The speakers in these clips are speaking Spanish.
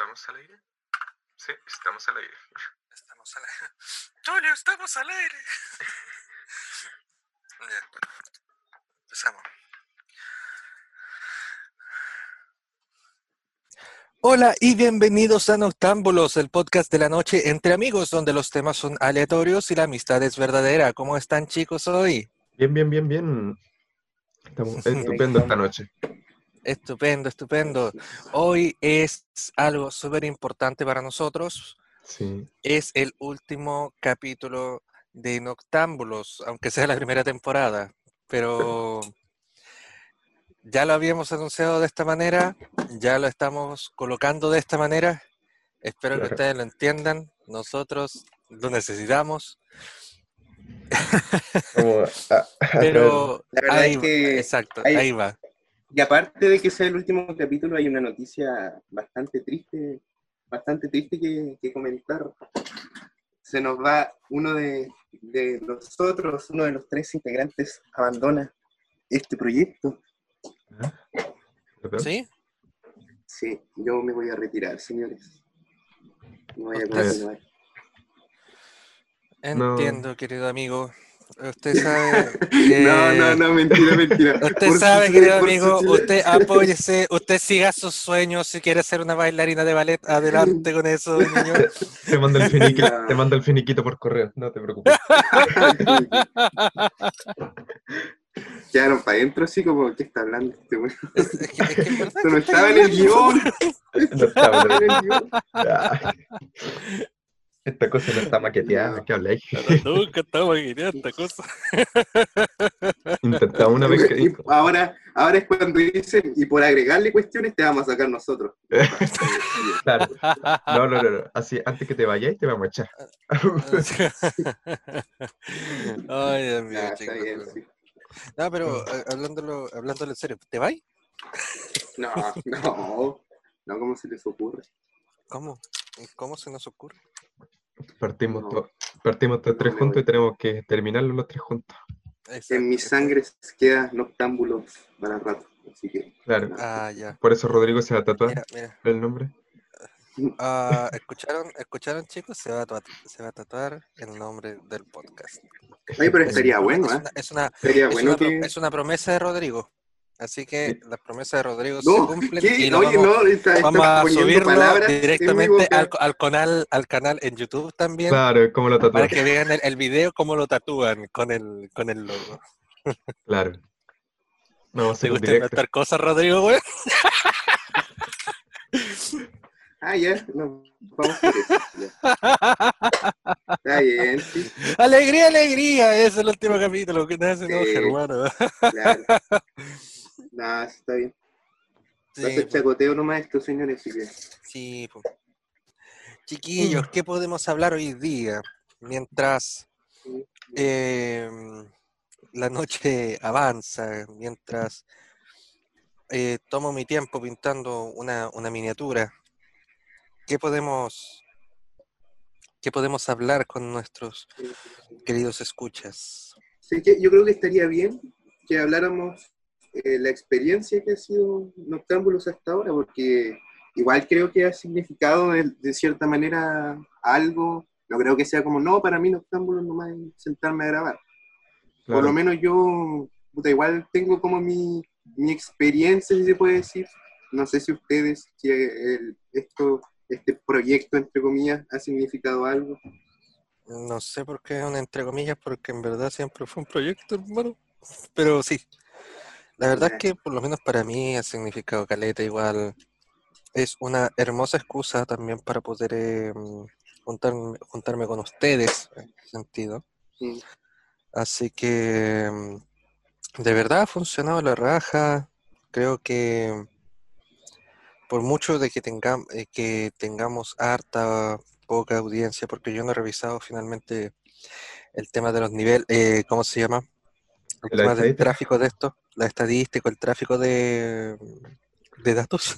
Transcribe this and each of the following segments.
¿Estamos al aire? Sí, estamos al aire. Estamos al aire. Tulio, estamos al aire. ya. Empezamos. Hola y bienvenidos a Noctámbulos, el podcast de la noche entre amigos donde los temas son aleatorios y la amistad es verdadera. ¿Cómo están chicos hoy? Bien, bien, bien, bien. Estamos estupendo esta noche. Estupendo, estupendo. Hoy es algo súper importante para nosotros. Sí. Es el último capítulo de Noctámbulos, aunque sea la primera temporada, pero ya lo habíamos anunciado de esta manera, ya lo estamos colocando de esta manera. Espero que ustedes lo entiendan. Nosotros lo necesitamos, Como, pero La verdad ahí es que exacto, hay- ahí va. Y aparte de que sea el último capítulo, hay una noticia bastante triste, bastante triste que, que comentar. Se nos va uno de, de nosotros, uno de los tres integrantes, abandona este proyecto. ¿verdad? ¿Sí? Sí, yo me voy a retirar, señores. No voy a continuar. No. Entiendo, querido amigo. Usted sabe que... No, no, no, mentira, mentira. Usted Por sabe, querido amigo, usted apóyese, usted siga sus sueños, si quiere ser una bailarina de ballet, adelante con eso, niño. Te mando el finiquito, te mando el finiquito por correo, no te preocupes. Quedaron para adentro así como, ¿qué está hablando este güey? Es, es que, es que en verdad Esto no estaba en el guion. No estaba en el guion. Esta cosa no está maqueteada, ¿qué habláis? Pero nunca estaba imaginando esta cosa. Intentaba una vez que ahora, ahora es cuando dicen, y por agregarle cuestiones te vamos a sacar nosotros. Claro. No, no, no, no. Así, antes que te vayáis, te vamos a echar. Ay, Dios mío, está sí. No, pero eh, hablándolo, hablándolo en serio, ¿te vas? No, no, no, ¿cómo se les ocurre? ¿Cómo? ¿Cómo se nos ocurre? Partimos, No. to- partimos todos No tres juntos voy. y tenemos que terminarlo los tres juntos. En mi sangre queda noctámbulos para rato, así que... Claro. Ah, ya. Por eso Rodrigo se va a tatuar Mira, mira. el nombre. Ah, ¿escucharon, ¿Escucharon, chicos? Se va, a tatuar, se va a tatuar el nombre del podcast. Ay, pero Es estaría bueno, es ¿eh? una- es una, Sería es bueno una pro- que... es una promesa de Rodrigo. Así que Sí. las promesas de Rodrigo No, se cumplen ¿qué? y Oye, vamos, no, está, está vamos a subirlo palabras directamente al, al canal, al canal en YouTube también Claro, como lo para tatuó. que vean el, el video cómo lo tatúan con el, con el logo. Claro. A ¿Te gusta inventar cosas, Rodrigo, güey? Ah, ya, no, vamos por eso. Está bien, sí, Alegría, alegría, es el último capítulo que nace, ¿no, Sí. hermano? claro. Sí, está bien. Va a ser chacoteo nomás esto, señores, así que... Sí. Chiquillos, ¿qué podemos hablar hoy día? Mientras eh, la noche avanza, mientras eh, tomo mi tiempo pintando una, una miniatura, ¿qué podemos, ¿qué podemos hablar con nuestros queridos escuchas? Sí, yo creo que estaría bien que habláramos eh, la experiencia que ha sido Noctámbulos hasta ahora, porque igual creo que ha significado de, de cierta manera algo. No creo que sea como, no, para mí Noctámbulos nomás es sentarme a grabar. Por Claro. lo menos yo, puta, igual tengo como mi, mi experiencia, si se puede decir. No sé si ustedes, si el- esto, este proyecto, entre comillas, ha significado algo. No sé por qué es un entre comillas, porque en verdad siempre fue un proyecto, hermano. Pero sí, la verdad es que por lo menos para mí ha significado caleta igual. Es una hermosa excusa también para poder eh, mm, juntarme, juntarme con ustedes, en ese sentido. Así que mm, de verdad ha funcionado la raja. Creo que por mucho de que, tengam- eh, que tengamos harta, poca audiencia, porque yo no he revisado finalmente el tema de los niveles, eh, ¿cómo se llama? El ¿La tema del tráfico de esto, la estadística, el tráfico de, de datos.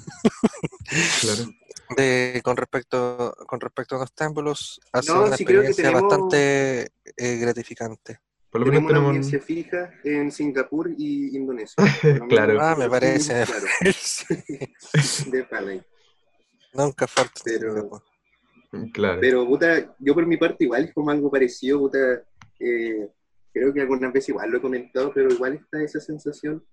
Claro. de, con respecto con respecto a los témbulos, ha sido No, una sí experiencia tenemos- bastante eh, gratificante. Por lo menos Tenemos una audiencia un... fija en Singapur y Indonesia. Claro. Ah, me parece. de ahí. Nunca falta. Pero-. Claro. Pero, puta, yo por mi parte igual es como algo parecido, puta, eh, creo que algunas veces igual lo he comentado, pero igual está esa sensación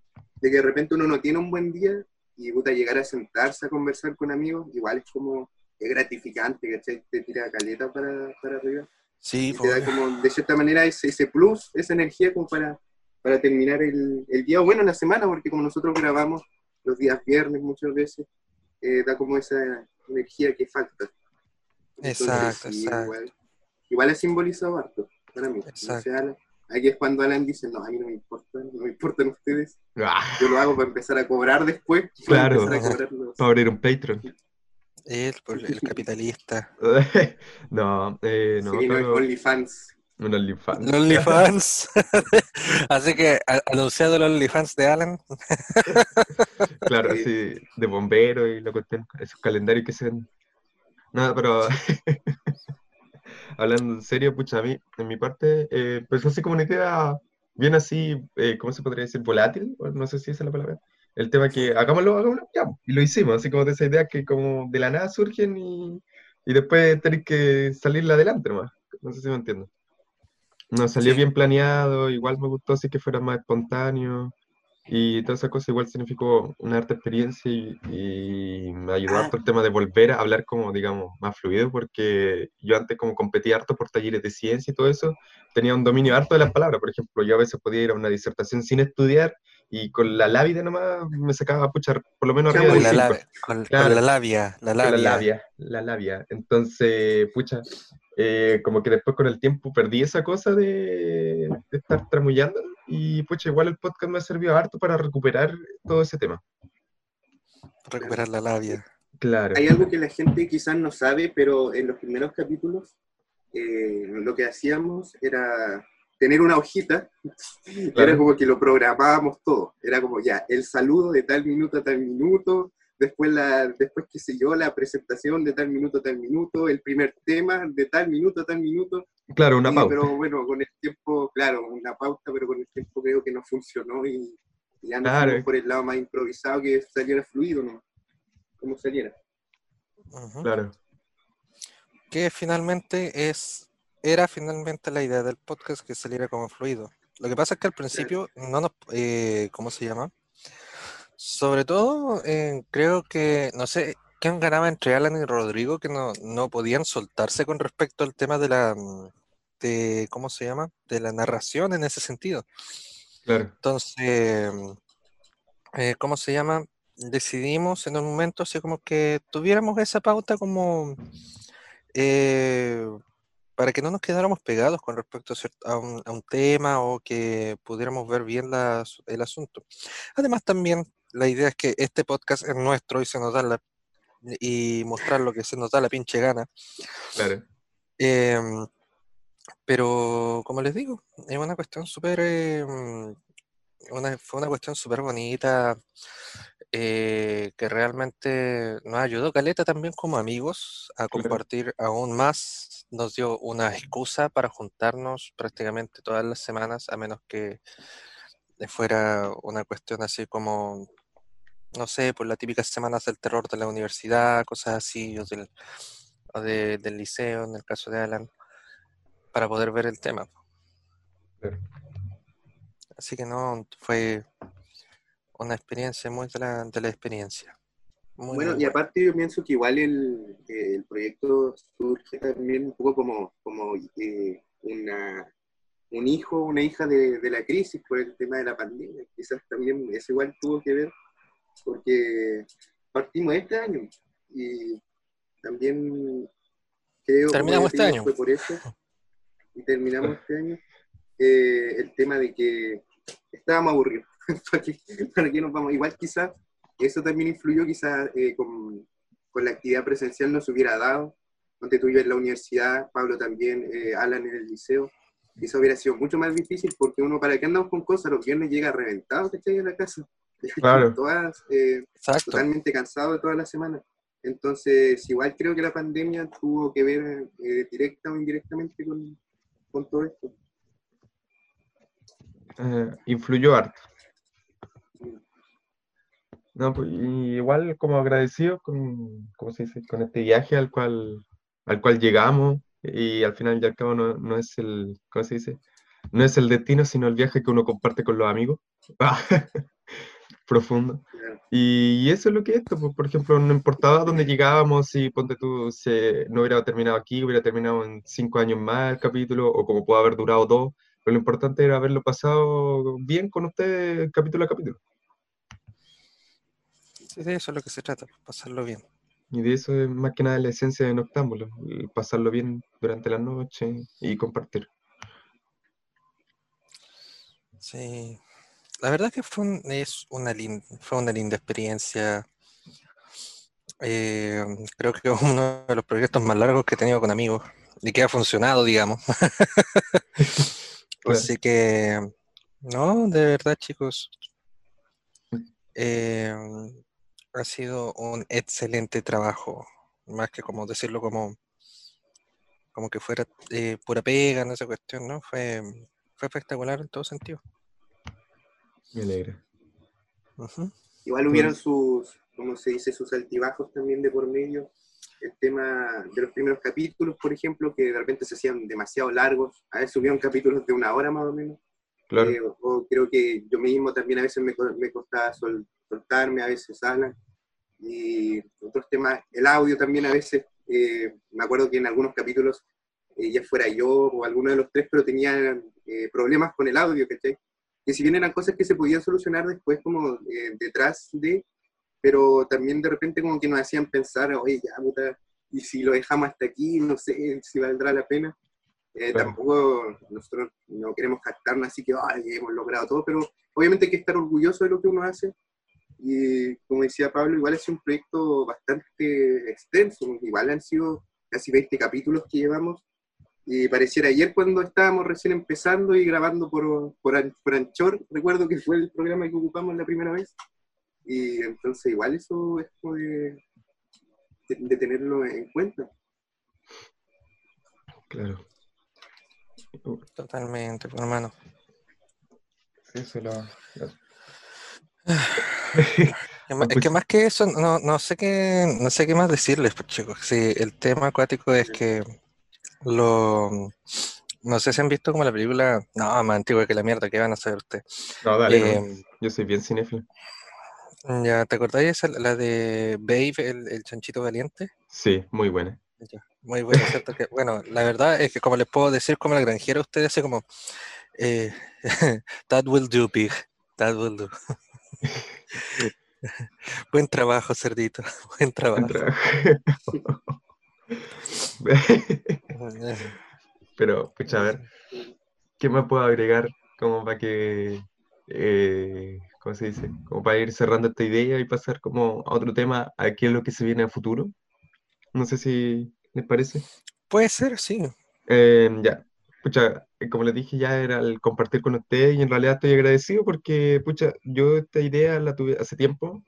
de que de repente uno no tiene un buen día y, puta, llegar a sentarse a conversar con amigos, igual es como, es gratificante, ¿cachai? Te tira caleta para, para arriba. Sí, Y te da como, de cierta manera, ese, ese plus, esa energía como para, para terminar el, el día, o bueno, la semana, porque como nosotros grabamos los días viernes muchas veces, eh, da como esa energía que falta. Entonces, Exacto, sí, exacto. Igual, igual ha simbolizado harto para mí. No Exacto. Alan. Aquí es cuando Alan dice, no, a mí no me importa, no me importan ustedes. Ah, Yo lo hago para empezar a cobrar después. para Claro. empezar a cobrar los- para abrir un Patreon. Él, pues, el capitalista. no, eh, no, Sí, no, claro, OnlyFans. un OnlyFans. Los OnlyFans. Así que anunciado los OnlyFans de Alan. Claro, Sí. sí, de bombero y la cuestión, esos calendarios que se ven. Nada, pero hablando en serio, pucha, a mí, en mi parte, eh, pues así como una idea bien así, eh, ¿cómo se podría decir? Volátil, no sé si esa es la palabra. El tema que hagámoslo, hagámoslo, ya, y lo hicimos, así como de esa idea que como de la nada surgen y, y después tenés que salirla adelante nomás. No sé si me entiendo. No salió Sí. bien planeado, igual me gustó así que fuera más espontáneo. Y toda esa cosa igual significó una harta experiencia y, y me ayudó Ah. harto el tema de volver a hablar como, digamos, más fluido, porque yo antes como competía harto por talleres de ciencia y todo eso, tenía un dominio harto de las palabras. Por ejemplo, yo a veces podía ir a una disertación sin estudiar y con la lápida nomás me sacaba, pucha, por lo menos arriba Con Con la, labia, con, con Claro. la labia, la Con labia. La labia, la labia. Entonces, pucha, eh, como que después con el tiempo perdí esa cosa de, de estar tramullando y pucha, igual el podcast me ha servido harto para recuperar todo ese tema. Recuperar la labia. Claro, Hay algo que la gente quizás no sabe, pero en los primeros capítulos eh, lo que hacíamos era tener una hojita, era como que lo programábamos todo, era como ya, el saludo de tal minuto a tal minuto, después, la, después qué sé yo, la presentación de tal minuto a tal minuto, el primer tema de tal minuto a tal minuto, claro, una y- pauta. pero bueno, con el tiempo, claro, una pauta, pero con el tiempo creo que no funcionó y, y ya Claro. por el lado más improvisado que saliera fluido, ¿no? Como saliera. Claro, Que finalmente es, era finalmente la idea del podcast que saliera como fluido. Lo que pasa es que al principio no nos, eh, ¿cómo se llama? Sobre todo, eh, creo que, no sé, quién ganaba entre Alan y Rodrigo, que no, no podían soltarse con respecto al tema de la, mm, de, ¿cómo se llama? De la narración en ese sentido. claro. Entonces, eh, ¿cómo se llama? Decidimos en un momento así como que tuviéramos esa pauta como eh, para que no nos quedáramos pegados con respecto a, un, a un tema o que pudiéramos ver bien la el asunto. Además, también la idea es que este podcast es nuestro y se nos da la y mostrar lo que se nos da la pinche gana. Claro, Em, pero, como les digo, es una cuestión súper, em, una, fue una cuestión súper bonita eh, que realmente nos ayudó Caleta también como amigos a compartir aún más. Nos dio una excusa para juntarnos prácticamente todas las semanas, a menos que fuera una cuestión así como, no sé, por las típicas semanas del terror de la universidad, cosas así, o del, o de- del liceo, en el caso de Alan, para poder ver el tema. claro. Así que no, fue una experiencia muy de la, de la experiencia. Muy, Bueno, muy y aparte yo pienso que igual el, eh, el proyecto surge también un poco como, como eh, una, un hijo, una hija de, de la crisis por el tema de la pandemia. Quizás también eso igual tuvo que ver porque partimos este año y también creo Terminamos este año. fue por eso y terminamos este año eh, el tema de que estábamos aburridos. ¿Para qué, para qué nos vamos? Igual quizás eso también influyó, quizás eh, con, con la actividad presencial no se hubiera dado. Donde tú yo en la universidad, Pablo también, eh, Alan en el liceo. Quizás hubiera sido mucho más difícil porque uno, ¿para qué andamos con cosas? Los viernes llega reventado, ¿cachai? A la casa. Claro. Todas, eh, Exacto. totalmente cansado de toda la semana. Entonces, igual creo que la pandemia tuvo que ver eh, directa o indirectamente con, con todo esto. Eh, influyó harto. No, pues, igual como agradecidos con, ¿cómo se dice? con este viaje al cual, al cual llegamos y al final y al cabo no, no es el, ¿cómo se dice? No es el destino, sino el viaje que uno comparte con los amigos. Profundo. Y eso es lo que es esto, pues, por ejemplo, no importaba dónde llegábamos, si ponte tú, se, no hubiera terminado aquí, hubiera terminado en cinco años más el capítulo, o como pudo haber durado dos, pero lo importante era haberlo pasado bien con ustedes capítulo a capítulo. Sí, de eso es lo que se trata, pasarlo bien. Y de eso es más que nada la esencia de Noctámbulo, pasarlo bien durante la noche y compartir. Sí, la verdad que fue, un- es una lin- fue una linda experiencia. Eh, creo que es uno de los proyectos más largos que he tenido con amigos y que ha funcionado, digamos. Claro. Así que, no, de verdad, chicos, eh, ha sido un excelente trabajo, más que como decirlo como, como que fuera eh, pura pega en esa cuestión, ¿no? Fue, fue espectacular en todo sentido. Me alegra. Igual hubieron sus, como se dice, sus altibajos también de por medio. El tema de los primeros capítulos, por ejemplo, que de repente se hacían demasiado largos. A veces hubieron capítulos de una hora más o menos. Claro, Eh, o creo que yo mismo también a veces me, me costaba sol- soltarme, a veces Alan. Y otros temas, el audio también a veces, eh, me acuerdo que en algunos capítulos, eh, ya fuera yo o alguno de los tres, pero tenían eh, problemas con el audio, ¿cachai? Que si bien eran cosas que se podían solucionar después como eh, detrás de, pero también de repente como que nos hacían pensar, oye, ya, puta, y si lo dejamos hasta aquí, no sé si valdrá la pena. Eh, Claro. Tampoco nosotros no queremos jactarnos así que "Ay, hemos logrado todo, pero obviamente hay que estar orgulloso de lo que uno hace. Y como decía Pablo, igual es un proyecto bastante extenso, igual han sido casi 20 capítulos que llevamos. Y pareciera ayer cuando estábamos recién empezando y grabando por, por, por Anchor, recuerdo que fue el programa que ocupamos la primera vez. Y entonces igual eso es como de, de- de tenerlo en cuenta. claro. Totalmente, pues, hermano. Sí, eso lo- lo- Es que más que eso, no, no sé qué, no sé qué más decirles, pues, chicos. Sí, el tema acuático es que lo, no sé si han visto como la película, no, más antigua que la mierda, ¿qué van a saber ustedes? No, dale, no. Eh, Yo soy bien cinéfilo. ya, ¿te acordáis esa, la de Babe, el, el chanchito valiente? Sí, muy buena. Ya, Muy bueno, ¿cierto? Que, bueno, la verdad es que como les puedo decir como la granjera, ustedes así como, eh, that will do, pig, that will do. Buen trabajo, cerdito, buen trabajo. Pero, pucha, a ver, ¿qué más puedo agregar como para que, eh, ¿cómo se dice? Como para ir cerrando esta idea y pasar como a otro tema, a qué es lo que se viene a futuro. No sé si les parece. Puede ser, sí. Eh, ya, pucha, eh, como les dije, ya era el compartir con ustedes y en realidad estoy agradecido porque, pucha, yo esta idea la tuve hace tiempo,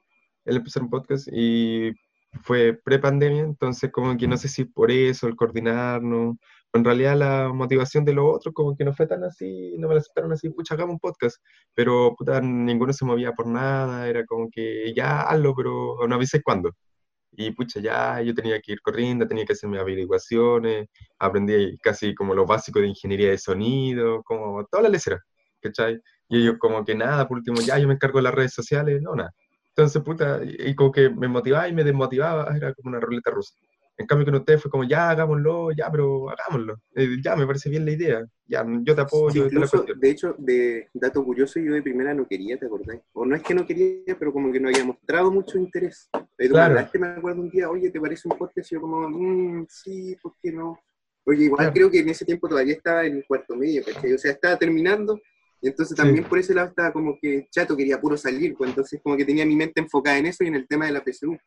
el empezar un podcast y fue pre-pandemia, entonces como que no sé si por eso, el coordinarnos, en realidad la motivación de los otros como que no fue tan así, no me la aceptaron así, pucha, hagamos un podcast, pero puta, ninguno se movía por nada, era como que ya hazlo, pero no avises cuándo. Y pucha, ya yo tenía que ir corriendo, tenía que hacer mis averiguaciones, aprendí casi como lo básico de ingeniería de sonido, como toda la lecera, ¿cachai? Y ellos como que nada, por último, ya yo me encargo de las redes sociales, no, nada. Entonces, puta, y como que me motivaba y me desmotivaba, era como una ruleta rusa. En cambio con ustedes fue como, ya hagámoslo, ya, pero hagámoslo. Eh, ya, me parece bien la idea, ya, yo te apoyo, la Incluso, cuestión. de hecho, de dato curioso, yo de primera no quería, ¿te acordás? O no es que no quería, pero como que no había mostrado mucho interés. Pero Claro. hablaste, me acuerdo un día, oye, ¿te parece un podcast? Y yo como, mmm, sí, ¿por qué no? Porque igual Claro. creo que en ese tiempo todavía estaba en el cuarto medio, ¿cachai? O sea, estaba terminando, y entonces Sí. también por ese lado estaba como que chato, quería puro salir, pues entonces como que tenía mi mente enfocada en eso y en el tema de la PSU.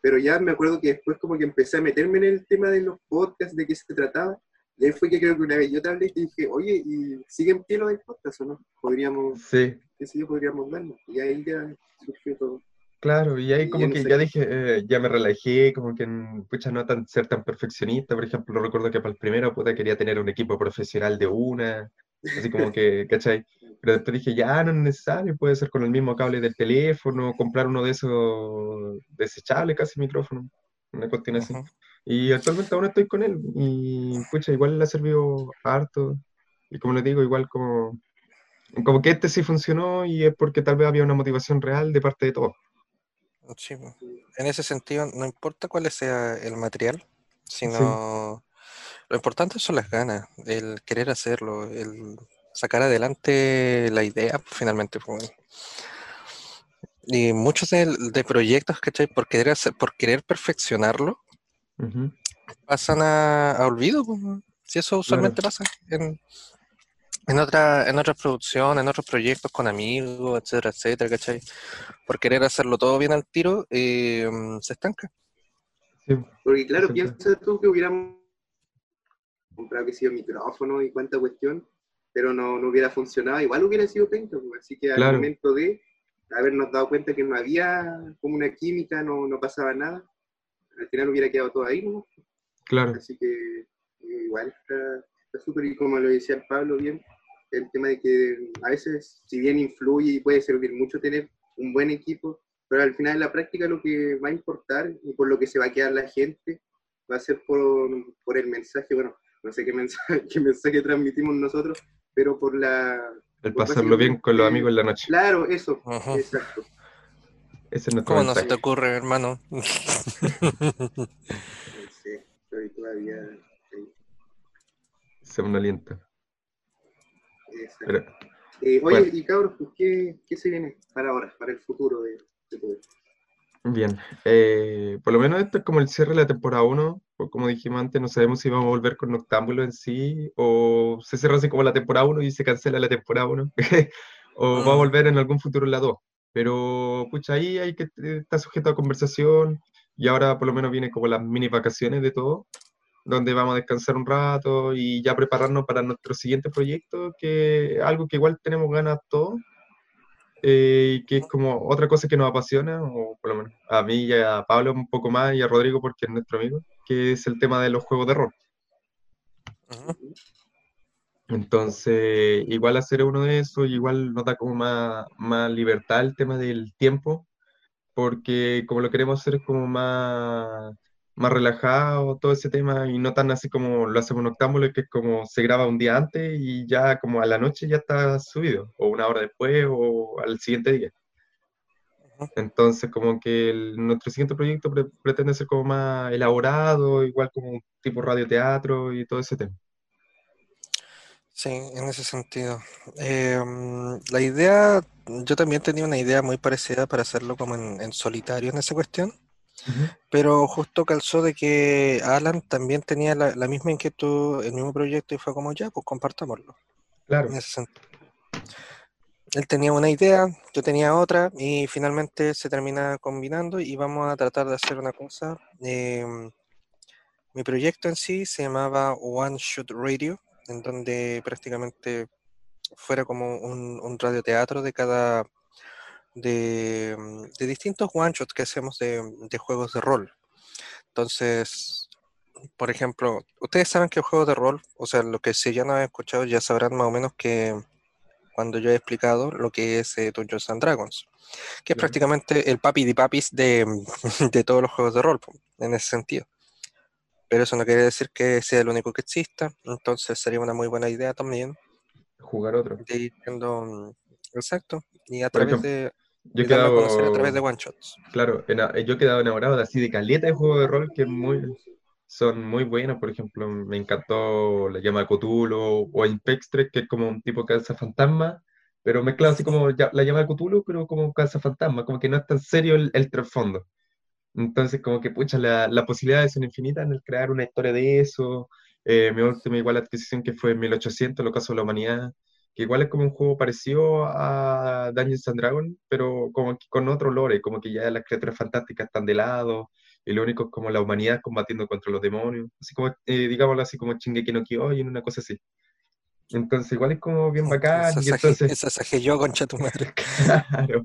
Pero ya me acuerdo que después como que empecé a meterme en el tema de los podcasts, de qué se trataba, y ahí fue que creo que una vez yo te hablé y te dije, oye, ¿y sigue en pie lo del podcast o no? Podríamos, Sí, qué sé yo, podríamos darnos. Y ahí ya surgió todo. Claro, y ahí Y como no que sé. ya dije, eh, ya me relajé, como que, pucha, no tan, ser tan perfeccionista, por ejemplo, recuerdo que para el primero, puta, quería tener un equipo profesional de una, así como que, ¿cachai? Pero después dije, ya no es necesario, puede ser con el mismo cable del teléfono, comprar uno de esos desechables, casi micrófono, una cuestión así. Ujú. Y actualmente aún estoy con él, y pucha, igual le ha servido harto. Y como les digo, igual como, como que este sí funcionó y es porque tal vez había una motivación real de parte de todos. Sí, en ese sentido, no importa cuál sea el material, sino lo importante son las ganas, el querer hacerlo, el sacar adelante la idea, finalmente. po. Y muchos de, de proyectos, ¿cachai? Por querer hacer, por querer perfeccionarlo, pasan a, a olvido. po. Si eso usualmente pasa en, en otra, en otras producciones, en otros proyectos con amigos, etcétera, etcétera, ¿cachai? Por querer hacerlo todo bien al tiro, eh, se estanca. Sí, Porque claro, piensa tú que hubiéramos comprado que sido micrófono y cuánta cuestión, pero no, no hubiera funcionado, igual hubiera sido penca, pues, así que al Claro. momento de habernos dado cuenta que no había como una química, no, no pasaba nada, al final hubiera quedado todo ahí, ¿no? claro. Así que eh, igual está súper, y como lo decía Pablo bien, el tema de que a veces, si bien influye y puede servir mucho tener un buen equipo, pero al final en la práctica lo que va a importar y por lo que se va a quedar la gente va a ser por, por el mensaje, bueno, no sé qué mensaje, qué mensaje transmitimos nosotros, pero por la... El pasarlo bien con los amigos en la noche. Claro, eso, exacto. Ese es nuestro ¿Cómo no se te ocurre, hermano? No sé, estoy todavía... ahí. Se me alienta. Exacto. Pero, Eh, oye, Bueno. y cabros, pues, ¿qué, ¿qué se viene para ahora, para el futuro de, de todo esto? Bien, eh, por lo menos esto es como el cierre de la temporada 1, pues como dijimos antes, no sabemos si vamos a volver con Noctámbulo en sí, o se cierra así como la temporada 1 y se cancela la temporada 1, o va a Mm. volver en algún futuro la 2. Pero, pucha, ahí hay que eh, estar sujeto a conversación, y ahora por lo menos vienen como las mini vacaciones de todo, donde vamos a descansar un rato y ya prepararnos para nuestro siguiente proyecto, que algo que igual tenemos ganas todos, eh, que es como otra cosa que nos apasiona, o por lo menos a mí y a Pablo un poco más y a Rodrigo porque es nuestro amigo, que es el tema de los juegos de rol. Entonces, igual hacer uno de esos, igual nos da como más, más libertad el tema del tiempo, porque como lo queremos hacer como más, más relajado, todo ese tema, y no tan así como lo hacemos en Octámbulo, que es como se graba un día antes y ya como a la noche ya está subido, o una hora después, o al siguiente día. Entonces, como que el- nuestro siguiente proyecto pre- pretende ser como más elaborado, igual como tipo radioteatro y todo ese tema. Sí, en ese sentido. Em, la idea, yo también tenía una idea muy parecida para hacerlo como en, en solitario en esa cuestión, pero justo calzó de que Alan también tenía la, la misma inquietud, el mismo proyecto y fue como ya, pues compartámoslo. Claro, En ese sentido. Él tenía una idea, yo tenía otra y finalmente se termina combinando y vamos a tratar de hacer una cosa. em, mi proyecto en sí se llamaba One Shot Radio, en donde prácticamente fuera como un, un radioteatro de cada de, mm, de distintos one shots que hacemos de, de juegos de rol. Entonces, por ejemplo, ustedes saben que juegos de rol, o sea, lo que si ya no han escuchado ya sabrán más o menos que cuando yo he explicado lo que es eh, Dungeons and Dragons, que es prácticamente el papi de papis de, de todos los juegos de rol, en ese sentido. Pero eso no quiere decir que sea el único que exista, entonces sería una muy buena idea también jugar otro. de ir viendo, mm, exacto, y a través ejemplo, de, Yo he darlo a conocer a través de quedado, one shots. claro, ena- yo he quedado enamorado de así de caleta de juegos de rol que muy, son muy buenos. Por ejemplo, me encantó la llama de Cthulhu o Impextre, que es como un tipo fantasma, pero mezclado así como ya- la llama de Cthulhu, pero como fantasma, como que no es tan serio el, el trasfondo. Entonces, como que, pucha, la- las posibilidades son infinitas en el crear una historia de eso. Eh, mi última igual adquisición que fue en 1800, el ocaso de la humanidad, que igual es como un juego parecido a Dungeons and Dragons, pero como que con otro lore, como que ya las criaturas fantásticas están de lado, y lo único es como la humanidad combatiendo contra los demonios, así como, eh, digámoslo así como Shingeki no Kyojin, una cosa así. Entonces, igual es como bien bacán, y Esa entonces... esa saje yo, concha tu madre. Claro.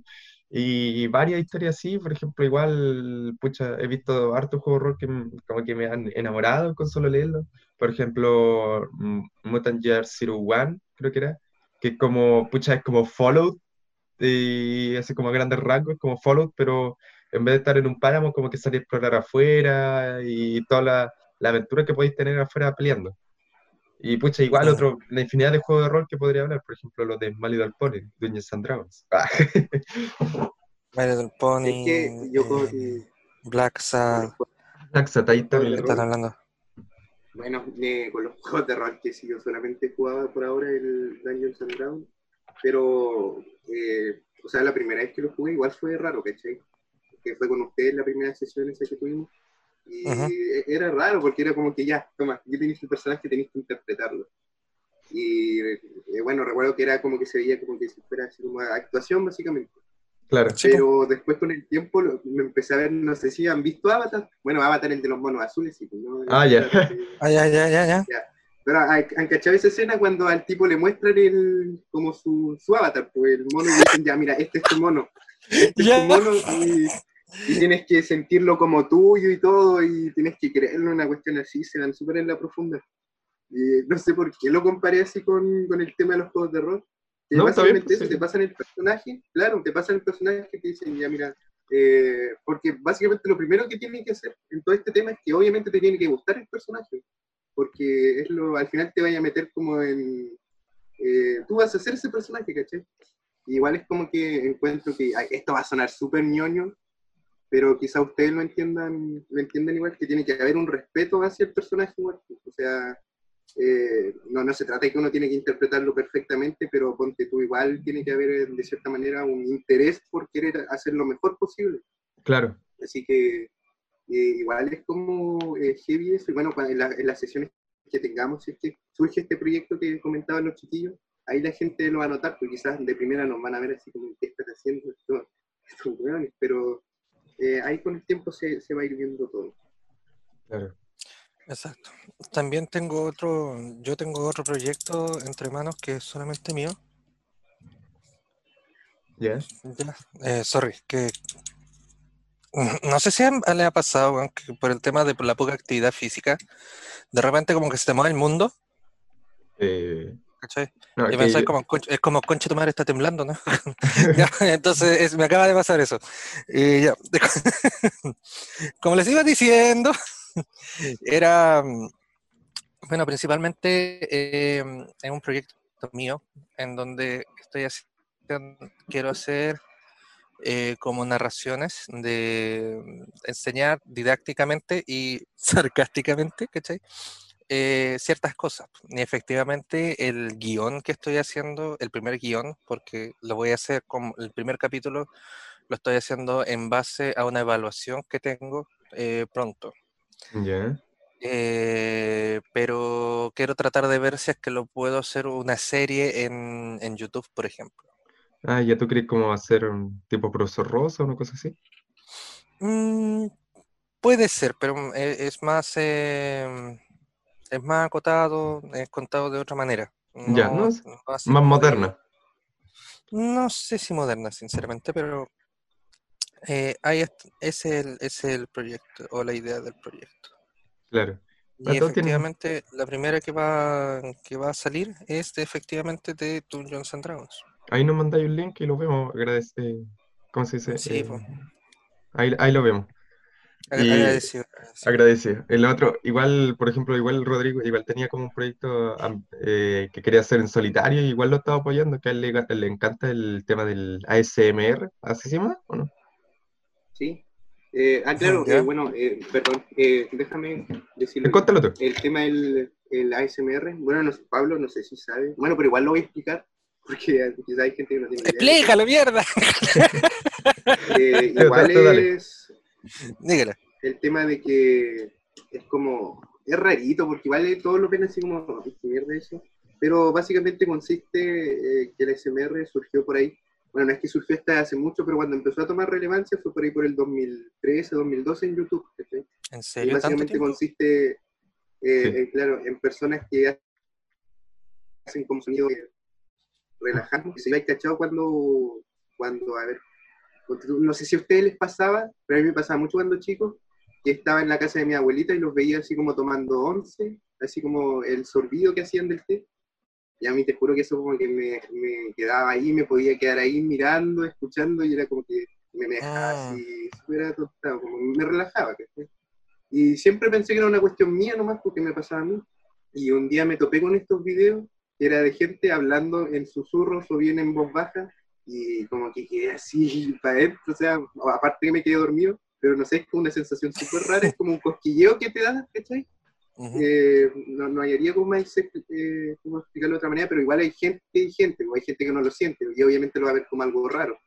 Y varias historias así, por ejemplo, igual, pucha, he visto hartos juegos rol que como que me han enamorado con solo leerlo. Por ejemplo, mm, Mutant Year Zero One, creo que era, que es como, pucha, es como Fallout, y así como grandes rasgos, como Fallout, pero en vez de estar en un páramo, como que salir a explorar afuera y toda la, la aventura que podéis tener afuera peleando. Y pucha, igual otro, la infinidad de juegos de rol que podría hablar, por ejemplo, los de Little Pony, Dungeons and Dragons. Ah, Es Pony, que yo con, eh, Black los juegos- Taxat, ahí ¿qué también. están hablando? Bueno, eh, con los juegos de rol que sí, yo solamente jugaba por ahora el Dungeons and Dragons, pero, eh, o sea, la primera vez que lo jugué igual fue raro, ¿cachai? Que fue con ustedes la primera sesión esa que tuvimos. Y era raro porque era como que ya, toma, aquí tenéis el personaje, tenéis que interpretarlo. Y eh, bueno, recuerdo que era como que se veía como que si fuera así como actuación básicamente. Claro. Pero después con el tiempo lo- me empecé a ver, no sé si han visto Avatar. Bueno, Avatar el de los monos azules, sí, pues, ¿no? Ah, ya. Ah, ya, ya, ya, ya. Pero ¿han han cachado esa escena cuando al tipo le muestran el, como su, su avatar? Pues el mono y dicen, ya, mira, este es tu mono. Este es Ya. tu mono y, y tienes que sentirlo como tuyo y todo y tienes que creerlo, una cuestión así, se van súper en la profunda. Y no sé por qué lo comparé así con, con el tema de los juegos de rol. Que No, básicamente eso, sí. te pasan el personaje, claro, te pasan el personaje y te dicen, ya mira, eh, porque básicamente lo primero que tienen que hacer en todo este tema es que obviamente te tiene que gustar el personaje, porque es lo, al final te vaya a meter como en, eh, tú vas a ser ese personaje, ¿cachai? Y igual es como que encuentro que ay, esto va a sonar súper ñoño, pero quizá ustedes lo entiendan, lo entiendan igual, que tiene que haber un respeto hacia el personaje igual, o sea, eh, no, no se trata de que uno tiene que interpretarlo perfectamente, pero ponte tú igual, tiene que haber eh, de cierta manera un interés por querer hacer lo mejor posible. Claro. Así que eh, igual es como eh, heavy eso, y bueno, en, la- en las sesiones que tengamos, si es que surge este proyecto que comentaban los chiquillos, ahí la gente lo va a notar, porque quizás de primera nos van a ver así como, ¿qué estás haciendo esto, estos hueones? Pero ahí con el tiempo se, se va a ir viendo todo. Claro. Exacto. También tengo otro, yo tengo otro proyecto entre manos que es solamente mío. Ya, eh, sorry, que no sé si le ha pasado, weón, que por el tema de la poca actividad física, de repente como que se te mueve el mundo, Eh, ¿cachai? no, Y pensáis yo- como, "Concha- es como, concha tu madre está temblando, ¿no? Ya, entonces es- me acaba de pasar eso. Y ya. Como les iba diciendo, era, mm, bueno, principalmente eh, es un proyecto mío en donde estoy haciendo, quiero hacer eh, como narraciones de mm, enseñar didácticamente y sarcásticamente, ¿cachai? Eh, ciertas cosas. Y efectivamente el guion que estoy haciendo, el primer guion, porque lo voy a hacer como el primer capítulo, lo estoy haciendo en base a una evaluación que tengo eh, pronto. Ya. Eh, pero quiero tratar de ver si es que lo puedo hacer una serie en, en YouTube, por ejemplo. Ah, ya tú crees como hacer un tipo profesor Rosa o una cosa así. Mm, puede ser, pero mm, e- es más, em, es más acotado, es contado de otra manera. Ya, no, Más moderna. No sé si moderna, sinceramente, pero eh, ahí es el, es el proyecto o la idea del proyecto. Claro. Y todo tiene- efectivamente, la primera que va, que va a salir es de, efectivamente de Dungeons and Dragons. Ahí nos mandáis un link y lo vemos. Agradece. ¿Cómo se dice? Sí, Eh, ahí, ahí lo vemos. Y- agradecido, agradecido. El otro, igual, por ejemplo, igual Rodrigo, igual tenía como un proyecto eh, que quería hacer en solitario y igual lo estaba apoyando, que a él le, le encanta el tema del ASMR, ¿así se llama o no? ¿Sí? Eh, ah, claro, eh, bueno, eh, perdón, eh, déjame decirlo. Cuéntalo tú. El tema del el ASMR, bueno, no sé, Pablo, no sé si sabe. Bueno, pero igual lo voy a explicar, porque quizá hay gente que no tiene idea. ¡Explícalo, mierda! Eh, igual es Dígale. el tema de que es como, es rarito, porque igual todos lo ven así como, "Ay, qué mierda eso. Pero básicamente consiste eh, que el ASMR surgió por ahí. Bueno, no es que surgió hasta hace mucho, pero cuando empezó a tomar relevancia fue por ahí por el 2013, 2012 en YouTube. ¿En Y serio? ¿Tanto básicamente consiste, eh, Sí. en, claro, en personas que hacen como sonido eh, relajante. Se iba cachado cuando, cuando, a ver, no sé si a ustedes les pasaba, pero a mí me pasaba mucho cuando chico, que estaba en la casa de mi abuelita y los veía así como tomando once, así como el sorbido que hacían del té. Y a mí te juro que eso como que me, me quedaba ahí, me podía quedar ahí mirando, escuchando, y era como que me dejaba Ah. así, súper atontado, como me relajaba. ¿cachai? Y siempre pensé que era una cuestión mía nomás, porque me pasaba a mí. Y un día me topé con estos videos, que era de gente hablando en susurros o bien en voz baja, y como que quedé así para adentro, o sea, aparte que me quedé dormido, pero no sé, es como una sensación súper rara, es como un cosquilleo que te da, ¿cachai? Ujú. Eh, no, no hallaría cómo, eh, cómo explicarlo de otra manera, pero igual hay gente y gente, o hay gente que no lo siente, y obviamente lo va a ver como algo raro.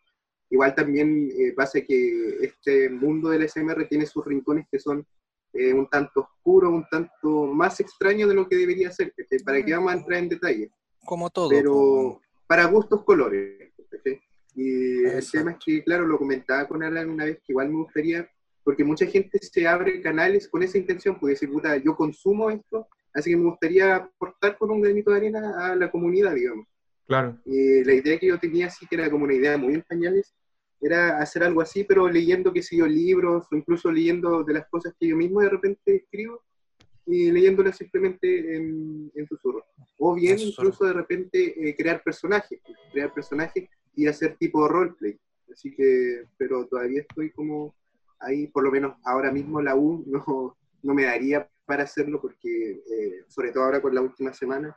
Igual también eh, pasa que este mundo del SMR tiene sus rincones que son eh, un tanto oscuros, un tanto más extraños de lo que debería ser, ¿cachai? ¿para qué vamos a entrar en detalle? Como todo. pero para gustos colores. ¿cachai? Y el Exacto. tema es que, claro, lo comentaba con Alan una vez, que igual me gustaría, porque mucha gente se abre canales con esa intención, porque decir, puta, yo consumo esto, así que me gustaría aportar con un granito de arena a la comunidad, digamos. Claro, Y la idea que yo tenía, sí que era como una idea muy en pañales, era hacer algo así, pero leyendo, qué sé yo, libros, o incluso leyendo de las cosas que yo mismo de repente escribo, y leyéndolas simplemente en, en susurro. O bien En susurro. incluso de repente eh, crear personajes, crear personajes y hacer tipo roleplay. Así que, pero todavía estoy como ahí, por lo menos ahora mismo la U no, no me daría para hacerlo porque, eh, sobre todo ahora con la última semana,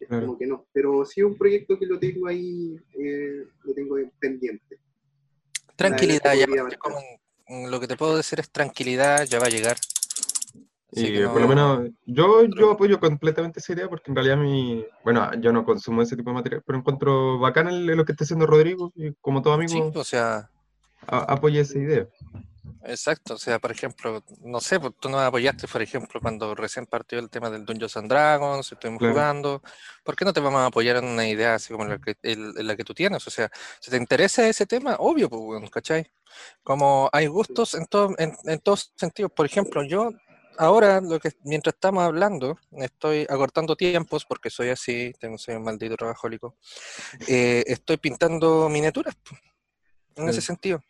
es Claro. como que no. Pero sí un proyecto que lo tengo ahí, eh, lo tengo pendiente. Tranquilidad, ya como- lo que te puedo decir es tranquilidad, ya va a llegar. Así y no- por lo menos yo, yo apoyo completamente esa idea porque en realidad mi, bueno, yo no consumo ese tipo de material, pero encuentro bacán el- lo que está haciendo Rodrigo y como todo amigo Sí, o sea, a- apoya esa idea. Exacto. O sea, por ejemplo, no sé, pues, tú nos apoyaste, por ejemplo, cuando recién partió el tema del Dungeons and Dragons, estuvimos Claro. jugando. ¿Por qué no te vamos a apoyar en una idea así como la que, el- la que tú tienes? O sea, si te interesa ese tema, obvio, pues, ¿cachai? Como hay gustos en, todo, en, en todos sentidos. Por ejemplo, yo ahora, lo que, mientras estamos hablando, estoy acortando tiempos porque soy así, tengo, soy un maldito trabajólico. eh, estoy pintando miniaturas, pues, en ese Sí. sentido.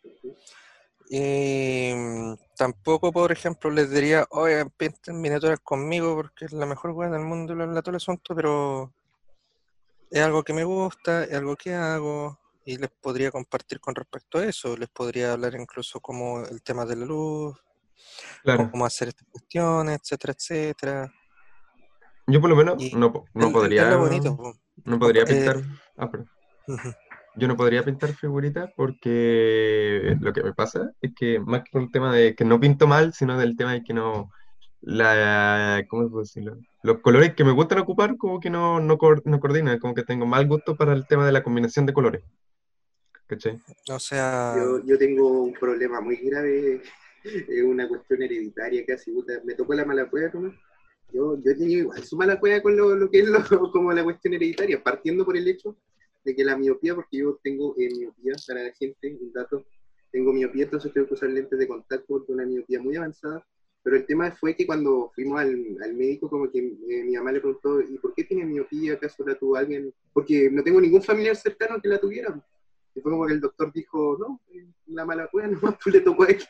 Y mm, tampoco, por ejemplo, les diría, oye, pinten miniaturas conmigo porque es la mejor weá del mundo bla, todo el asunto, pero es algo que me gusta, es algo que hago y les podría compartir con respecto a eso. Les podría hablar incluso como el tema de la luz, Claro, cómo hacer estas cuestiones, etcétera, etcétera. yo por lo menos Y no, no podría, lo bonito. po. no podría Eh, pintar, ah, perdón. Yo no podría pintar figuritas porque lo que me pasa es que más que por el tema de que no pinto mal, sino del tema de que no, la, ¿cómo puedo decirlo? Los colores que me gustan ocupar como que no, no, no coordinan, como que tengo mal gusto para el tema de la combinación de colores. ¿Cachai? O sea, Yo, yo tengo un problema muy grave, es una cuestión hereditaria casi, me tocó la mala cueva nomás. Yo, yo he tenido igual su mala cueva con lo, lo que es lo- como la cuestión hereditaria, partiendo por el hecho de que la miopía, porque yo tengo eh, miopía, para la gente, un dato, tengo miopía, entonces tengo que usar lentes de contacto porque una miopía muy avanzada, pero el tema fue que cuando fuimos al, al médico, como que eh, mi mamá le preguntó, ¿y por qué tiene miopía? ¿Acaso la tuvo alguien? Porque no tengo ningún familiar cercano que la tuviera. Y fue como que el doctor dijo, no, eh, la mala cueva nomás pues le tocó a él.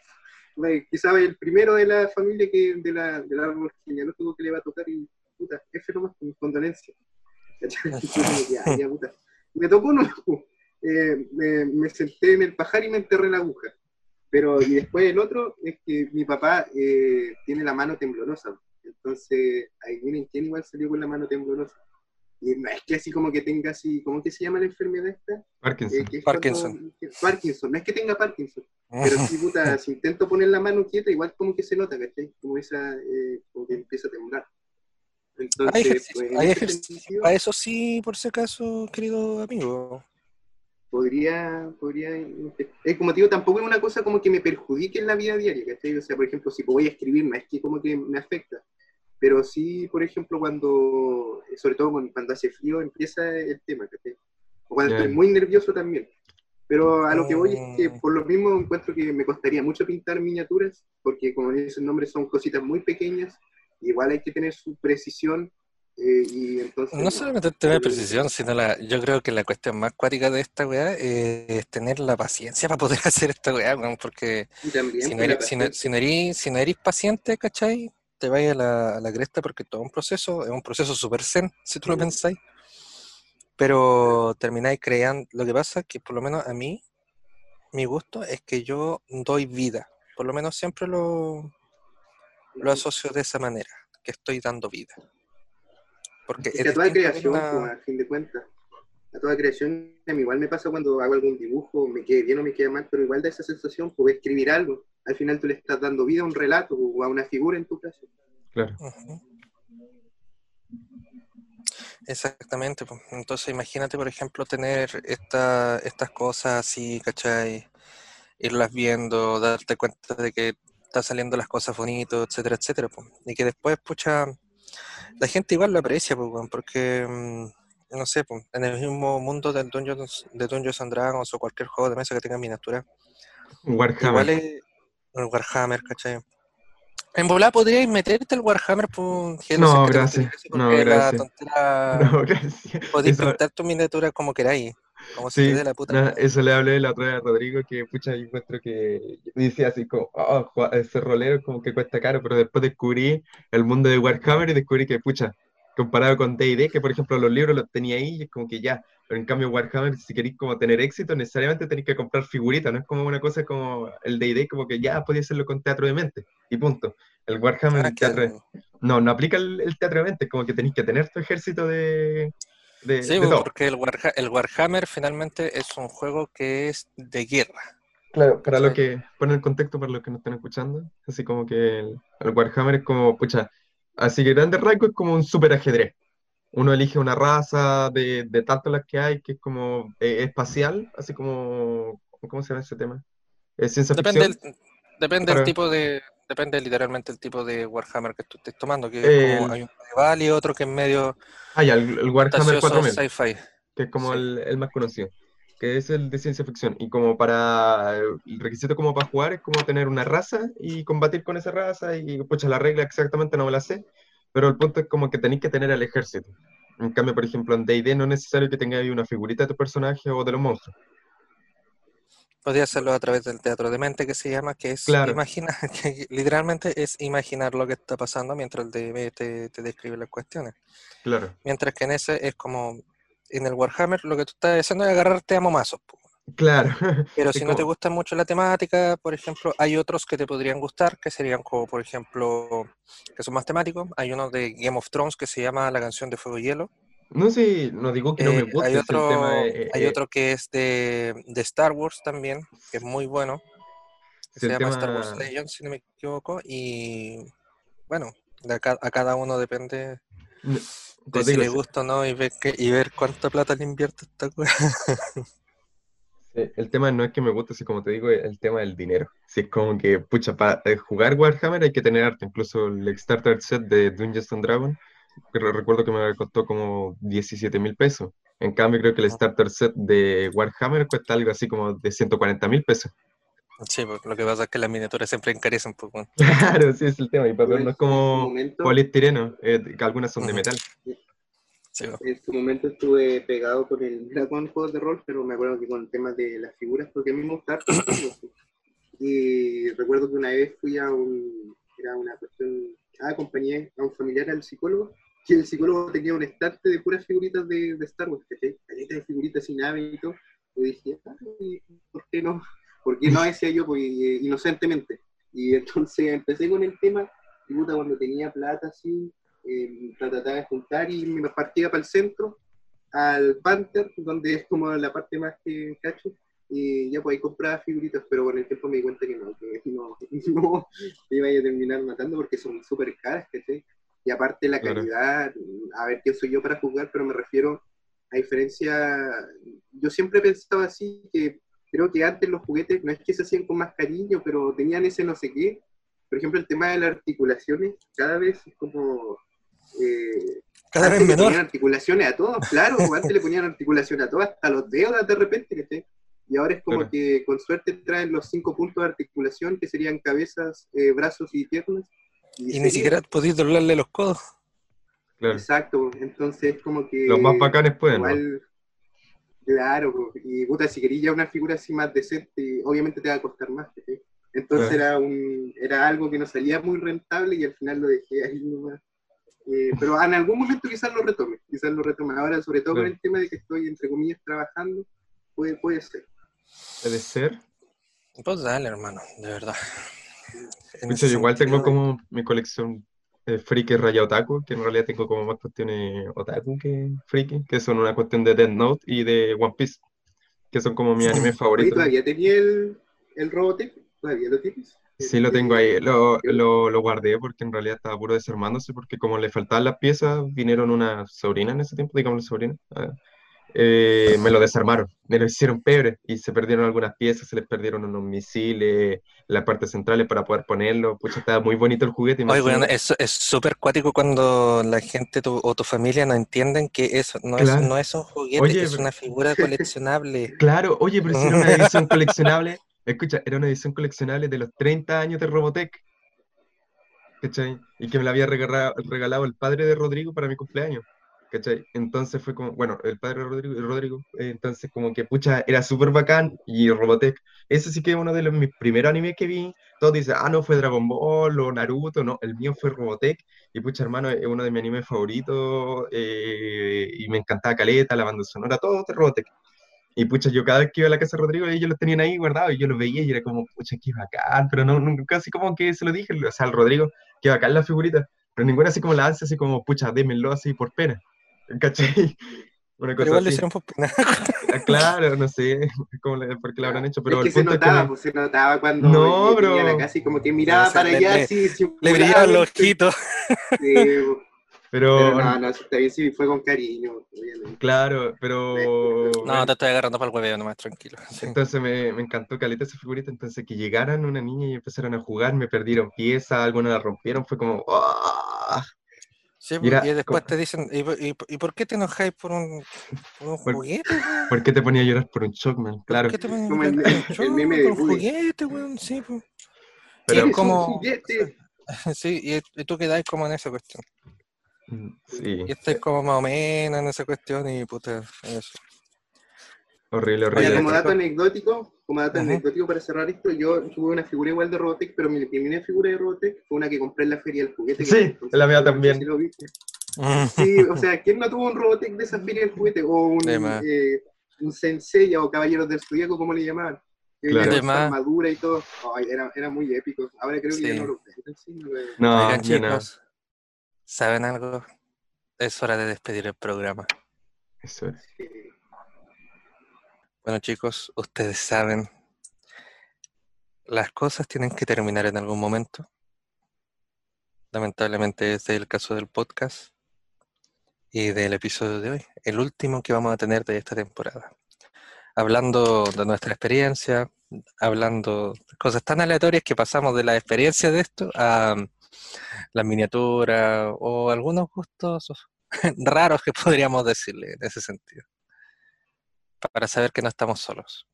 Bueno, Quizá el primero de la familia que de la, del árbol genealógico que le va a tocar y puta, F nomás con condolencia. ¿Cachai? Y fue como que, "Ah, ya, puta. Me tocó no, eh, me, me senté en el pajar y me enterré la aguja. Pero, y después el otro es que mi papá eh, tiene la mano temblorosa. Entonces, ahí miren quién igual salió con la mano temblorosa. Y no es que así como que tenga así, ¿cómo que se llama la enfermedad esta? Eh, Parkinson. es Parkinson. cuando- que- Parkinson, no es que tenga Parkinson, pero sí, puta, si intento poner la mano quieta, igual como que se nota, ¿cachai? Como esa, eh, como que empieza a temblar. Entonces, Hay ejercicio, pues, en hay ejercicio para eso sí, por si acaso, querido amigo. podría, podría, es como te digo, tampoco es una cosa como que me perjudique en la vida diaria, ¿cachai? O sea, por ejemplo, si voy a escribir, no es que como que me afecta, pero sí, por ejemplo, cuando, sobre todo cuando cuando hace frío, empieza el tema, ¿cachai? O cuando Ya. estoy muy nervioso también. Pero a lo que voy es que Mm. por lo mismo encuentro que me costaría mucho pintar miniaturas, porque como dice el nombre, son cositas muy pequeñas, igual hay que tener su precisión, eh, y entonces... No solamente tener precisión, sino la, yo creo que la cuestión más cuática de esta weá es tener la paciencia para poder hacer esta weá, porque si no, eres, si, no, si no eres- si no eres paciente, ¿cachai? Te vayas a la, a la cresta porque todo un proceso, es un proceso super zen, si tú lo pensáis. pero termináis creando. Lo que pasa es que, por lo menos a mí, mi gusto es que yo doy vida. Por lo menos siempre lo, lo asocio de esa manera, que estoy dando vida. Porque Es que a toda creación, una- pues, a fin de cuentas. A toda creación, a mí igual me pasa cuando hago algún dibujo, me quede bien o me quede mal, pero igual da esa sensación, pues escribir algo. Al final tú le estás dando vida a un relato o a una figura en tu caso. Claro. Exactamente. pues. Entonces imagínate, por ejemplo, tener esta, estas cosas así, ¿cachai? Irlas viendo, darte cuenta de que están saliendo las cosas bonitas, etcétera, etcétera. pues. Y que después, pucha, la gente igual lo aprecia, pues, porque, mm, no sé, pues, en el mismo mundo del Dungeons, de Dungeons and Dragons o cualquier juego de mesa que tenga miniatura, Warhammer. igual es el Warhammer, ¿cachai? En volada podríais meterte el Warhammer, pues, que No, sé gracias. No, la gracias. tontera- No, gracias. Podéis Eso- pintar tu miniatura como queráis, como si Sí, dé la puta. gana. eso le hablé la otra vez a Rodrigo, que pucha, yo encuentro que dice así como, oh, ser rolero como que cuesta caro, pero después descubrí el mundo de Warhammer y descubrí que, pucha, comparado con D&D, que por ejemplo los libros los tenía ahí y es como que ya, pero en cambio Warhammer, si queréis como tener éxito, necesariamente tenéis que comprar figuritas, no es como una cosa como el D&D, como que ya podía hacerlo con teatro de mente, y punto. El Warhammer, Ah, el teatro, no, no aplica el, el teatro de mente, como que tenéis que tener tu ejército de, de, Sí, de porque el, Warha- el Warhammer finalmente es un juego que es de guerra. Claro, para lo que, poner el contexto para los que nos están escuchando, así como que el, el Warhammer es como, pucha, así que grandes rasgos es como un super ajedrez. Uno elige una raza de, de tantas las que hay, que es como eh, espacial, así como, ¿cómo se llama ese tema? Es ciencia Depende ficción. del, depende del tipo de, depende literalmente el tipo de Warhammer que tú estés tomando, que como hay un medieval y otro que es medio Ah, ya, el, el Warhammer fantasioso 4000. sci-fi. que es como Sí. el, el más conocido, que es el de ciencia ficción. Y como para, el requisito como para jugar es como tener una raza y combatir con esa raza y pucha, la regla exactamente no me la sé, pero el punto es como que tenéis que tener al ejército. En cambio, por ejemplo, en D&D no es necesario que tengáis una figurita de tu personaje o de los monstruos. Podría hacerlo a través del teatro de mente que se llama, que es Claro. imaginar, que literalmente es imaginar lo que está pasando mientras el DM te, te describe las cuestiones. Claro, Mientras que en ese es como, en el Warhammer lo que tú estás haciendo es agarrarte a momazos. claro. Pero si no te gusta mucho la temática, por ejemplo, hay otros que te podrían gustar, que serían como, por ejemplo, que son más temáticos. Hay uno de Game of Thrones que se llama La canción de Fuego y Hielo. No sé, no digo que no me Eh, guste, hay si otro, tema es- hay eh, otro que es de, de Star Wars también, que es muy bueno, que si se llama Star Wars Legends, si no me equivoco. Y bueno, de a, ca- a cada uno depende no, de si le si- gusta o no y ver, que- y ver cuánta plata le invierte esta cosa. Eh, El tema no es que me guste, así como te digo, el tema del dinero. Si es como que, pucha, para jugar Warhammer hay que tener arte. Incluso el Starter Set de Dungeons and Dragons, recuerdo que me costó como 17 mil pesos. En cambio, creo que el Ujú. Starter Set de Warhammer cuesta algo así como de 140 mil pesos. Sí, pues, lo que pasa es que las miniaturas siempre encarecen un poco. Claro, sí es el tema. Y papel Yo no es como momento- poliestireno, eh, que algunas son de metal. Sí, pues. En su momento estuve pegado con el dragón juegos de rol, pero me acuerdo que con el tema de las figuras, porque a mí me gusta. Y recuerdo que una vez fui a un, era una cuestión, acompañé a un familiar al psicólogo, y el psicólogo tenía un estante de puras figuritas de, de Star Wars, ¿cachai? Caletas de figuritas sin nave y todo. Y dije, "Ay, ¿por qué no? ¿Por qué no? Decía yo, pues, eh, inocentemente. Y entonces empecé con el tema, y puta, cuando tenía plata así, eh, trataba de juntar y me partía para el centro, al Panther, donde es como la parte más que cacho, y ya pues ahí compraba figuritas, pero con el tiempo me di cuenta que no, que no, no me iba a terminar matando porque son súper caras, ¿cachai? Y aparte la Claro. calidad, a ver quién soy yo para jugar, pero me refiero a diferencia, yo siempre pensaba así, que creo que antes los juguetes no es que se hacían con más cariño, pero tenían ese no sé qué. Por ejemplo, el tema de las articulaciones, cada vez es como... eh, Cada vez le menor. ponían articulaciones a todos, claro, antes le ponían articulaciones a todos, hasta los dedos de repente, ¿cachai? Y ahora es como Claro. que con suerte traen los cinco puntos de articulación, que serían cabezas, eh, brazos y piernas. Y ni sería- siquiera podéis doblarle los codos. Claro. Exacto, entonces es como que... Los más bacanes pueden, ¿no? Igual, claro, y puta, si querías ya una figura así más decente, obviamente te va a costar más. Entonces Claro. era un era algo que no salía muy rentable y al final lo dejé ahí nomás. Eh, pero en algún momento quizás lo retome, quizás lo retome. Ahora, sobre todo con el tema de que estoy, entre comillas, trabajando, puede, puede ser. Puede ser. Pues dale, hermano, de verdad. En yo igual tengo sentido, como mi colección de friki raya otaku, que en realidad tengo como más cuestiones otaku que friki, que son una cuestión de Death Note y de One Piece, que son como mis animes Oye, favoritos. ¿todavía tenía el, el Robotech? ¿Todavía lo tienes? Sí, lo tengo ahí, lo, lo, lo guardé porque en realidad estaba puro desarmándose, porque como le faltaban las piezas, vinieron una sobrina en ese tiempo, digamos sobrina, ah, eh, me lo desarmaron, me lo hicieron pebre y se perdieron algunas piezas, se les perdieron unos misiles, las partes centrales para poder ponerlo, pucha, estaba muy bonito el juguete Oye, encima- es súper cuático cuando la gente tu- o tu familia no entienden que eso no es, Claro. no es un juguete, Oye, es una figura coleccionable. Claro, oye, pero si era una edición coleccionable, escucha, era una edición coleccionable de los 30 años de Robotech, ¿cachai? Y que me la había regalado, regalado el padre de Rodrigo para mi cumpleaños, ¿cachai? Entonces fue como, bueno, el padre Rodrigo, Rodrigo eh, entonces como que, pucha, era súper bacán y Robotech, ese sí que es uno de los, mis primeros animes que vi, todos dicen, ah, no, fue Dragon Ball o Naruto, no, el mío fue Robotech, y pucha, hermano, es uno de mis animes favoritos, eh, y me encantaba Caleta, la banda sonora, todo de Robotech. Y pucha, yo cada vez que iba a la casa de Rodrigo, ellos los tenían ahí guardados y yo los veía y era como, pucha, qué bacán, pero no, nunca así como que se lo dije, o sea, al Rodrigo, qué bacán la figurita, pero ninguna así como la hace, así como, pucha, démenlo así por pena, ¿cachai? Una Pero cosa igual lo así. hicieron por pena. Ah, Claro, no sé cómo le- por qué lo habrán hecho, pero es que el se punto es que notaba, me- pues se notaba cuando No, bro. y como que miraba para le- allá le- así. Le brillaban los ojitos. Sí, pues. pero, pero no, no, está bien, sí, fue con cariño, obviamente. claro, pero... No, te estoy agarrando para el hueveo nomás, tranquilo. Sí. Entonces me, me encantó caleta esa figurita, entonces que llegaran una niña y empezaron a jugar, me perdieron piezas, algunas la rompieron, fue como... ¡ah! Sí, pues, Mira, y después te dicen, ¿y, por- y, por- y por qué te enojáis por un, por un Por- juguete? ¿Por qué te ponía a llorar por un Shockman? ¿Por Claro, qué te pones Como el- por un meme por juguete, weón? Sí, pues. pero... es como- un juguete. Sí, y, y tú quedáis como en esa cuestión. Sí, Y estáis como más o menos en esa cuestión y puta, eso. horrible, Oye, horrible. como dato anecdótico, como dato anecdótico para cerrar esto, yo tuve una figura igual de Robotech, pero mi primera figura de Robotech fue una que compré en la feria del juguete. Sí, la mía no sé también. si lo viste. Sí, o sea, ¿quién no tuvo un Robotech de esa feria del juguete? O un, eh, un Sensei o Caballeros del Zodíaco, como le llamaban. Claro. armadura y todo. Ay, era, era muy épico. Ahora creo que Sí. ya no lo venden, sí, no lo- No, Oigan, ¿saben algo? Es hora de despedir el programa. Eso es. sí. Bueno, chicos, ustedes saben, las cosas tienen que terminar en algún momento. Lamentablemente este es el caso del podcast y del episodio de hoy, el último que vamos a tener de esta temporada. Hablando de nuestra experiencia, hablando de cosas tan aleatorias que pasamos de la experiencia de esto a mm, la miniatura o algunos gustos raros que podríamos decirle en ese sentido para saber que no estamos solos.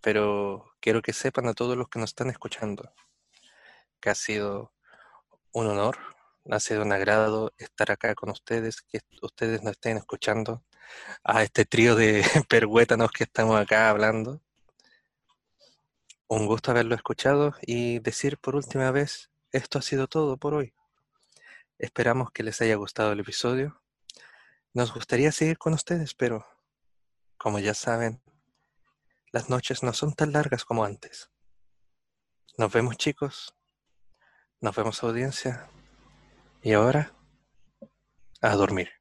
Pero quiero que sepan a todos los que nos están escuchando que ha sido un honor, ha sido un agrado estar acá con ustedes, que ustedes nos estén escuchando, a este trío de perhuétanos que estamos acá hablando. Un gusto haberlo escuchado y decir por última vez, esto ha sido todo por hoy. Esperamos que les haya gustado el episodio. Nos gustaría seguir con ustedes, pero como ya saben, las noches no son tan largas como antes. Nos vemos chicos, nos vemos audiencia. Y ahora, a dormir.